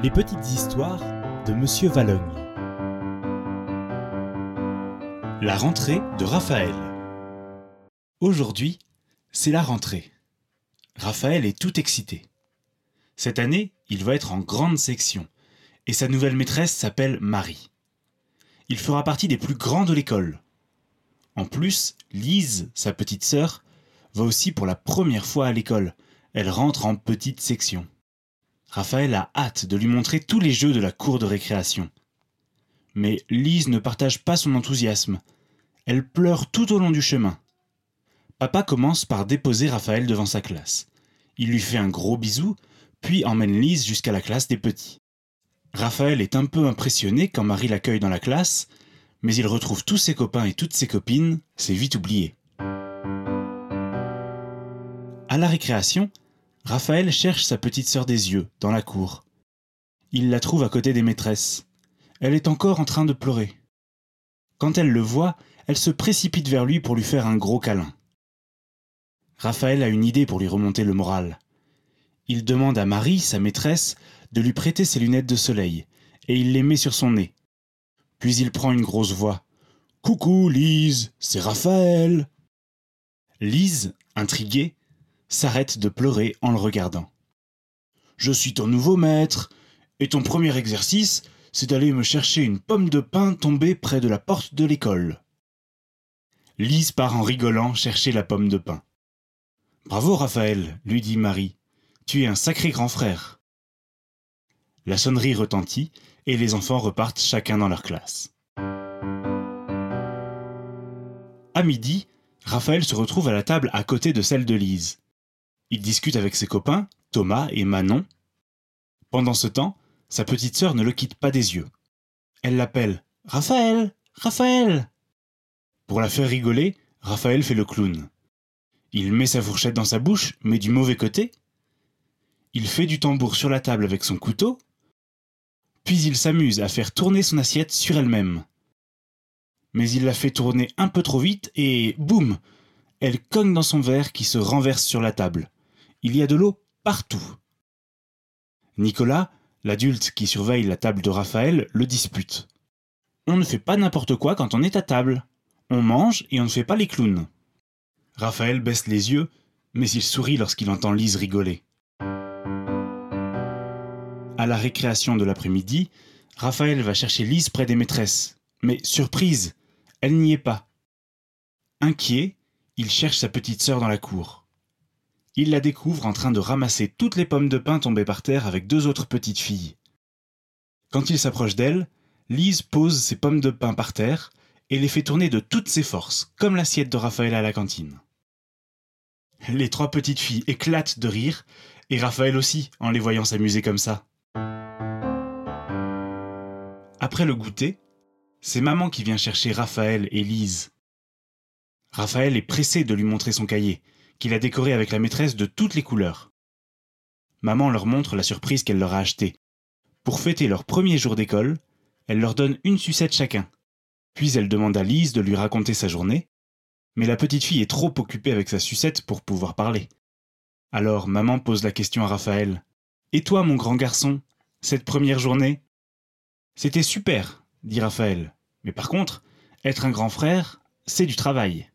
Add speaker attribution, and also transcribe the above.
Speaker 1: Les petites histoires de Monsieur Valogne. La rentrée de Raphaël. Aujourd'hui, c'est la rentrée. Raphaël est tout excité. Cette année, il va être en grande section, et sa nouvelle maîtresse s'appelle Marie. Il fera partie des plus grands de l'école. En plus, Lise, sa petite sœur, va aussi pour la première fois à l'école. Elle rentre en petite section. Raphaël a hâte de lui montrer tous les jeux de la cour de récréation. Mais Lise ne partage pas son enthousiasme. Elle pleure tout au long du chemin. Papa commence par déposer Raphaël devant sa classe. Il lui fait un gros bisou, puis emmène Lise jusqu'à la classe des petits. Raphaël est un peu impressionné quand Marie l'accueille dans la classe, mais il retrouve tous ses copains et toutes ses copines, c'est vite oublié. À la récréation, Raphaël cherche sa petite sœur des yeux, dans la cour. Il la trouve à côté des maîtresses. Elle est encore en train de pleurer. Quand elle le voit, elle se précipite vers lui pour lui faire un gros câlin. Raphaël a une idée pour lui remonter le moral. Il demande à Marie, sa maîtresse, de lui prêter ses lunettes de soleil, et il les met sur son nez. Puis il prend une grosse voix. Coucou, Lise, c'est Raphaël. Lise, intriguée, s'arrête de pleurer en le regardant. Je suis ton nouveau maître, et ton premier exercice, c'est d'aller me chercher une pomme de pin tombée près de la porte de l'école. Lise part en rigolant chercher la pomme de pin. Bravo, Raphaël, lui dit Marie. Tu es un sacré grand frère. La sonnerie retentit et les enfants repartent chacun dans leur classe. À midi, Raphaël se retrouve à la table à côté de celle de Lise. Il discute avec ses copains, Thomas et Manon. Pendant ce temps, sa petite sœur ne le quitte pas des yeux. Elle l'appelle Raphaël Raphaël Pour la faire rigoler, Raphaël fait le clown. Il met sa fourchette dans sa bouche, mais du mauvais côté. Il fait du tambour sur la table avec son couteau. Puis il s'amuse à faire tourner son assiette sur elle-même. Mais il la fait tourner un peu trop vite et boum Elle cogne dans son verre qui se renverse sur la table. Il y a de l'eau partout. Nicolas, l'adulte qui surveille la table de Raphaël, le dispute. On ne fait pas n'importe quoi quand on est à table. On mange et on ne fait pas les clowns. Raphaël baisse les yeux, mais il sourit lorsqu'il entend Lise rigoler. À la récréation de l'après-midi, Raphaël va chercher Lise près des maîtresses. Mais surprise, elle n'y est pas. Inquiet, il cherche sa petite sœur dans la cour il la découvre en train de ramasser toutes les pommes de pin tombées par terre avec deux autres petites filles. Quand il s'approche d'elle, Lise pose ses pommes de pin par terre et les fait tourner de toutes ses forces, comme l'assiette de Raphaël à la cantine. Les trois petites filles éclatent de rire, et Raphaël aussi, en les voyant s'amuser comme ça. Après le goûter, c'est maman qui vient chercher Raphaël et Lise. Raphaël est pressé de lui montrer son cahier, qu'il a décoré avec la maîtresse de toutes les couleurs. Maman leur montre la surprise qu'elle leur a achetée. Pour fêter leur premier jour d'école, elle leur donne une sucette chacun. Puis elle demande à Lise de lui raconter sa journée, mais la petite fille est trop occupée avec sa sucette pour pouvoir parler. Alors maman pose la question à Raphaël. Et toi, mon grand garçon, cette première journée C'était super, dit Raphaël. Mais par contre, être un grand frère, c'est du travail.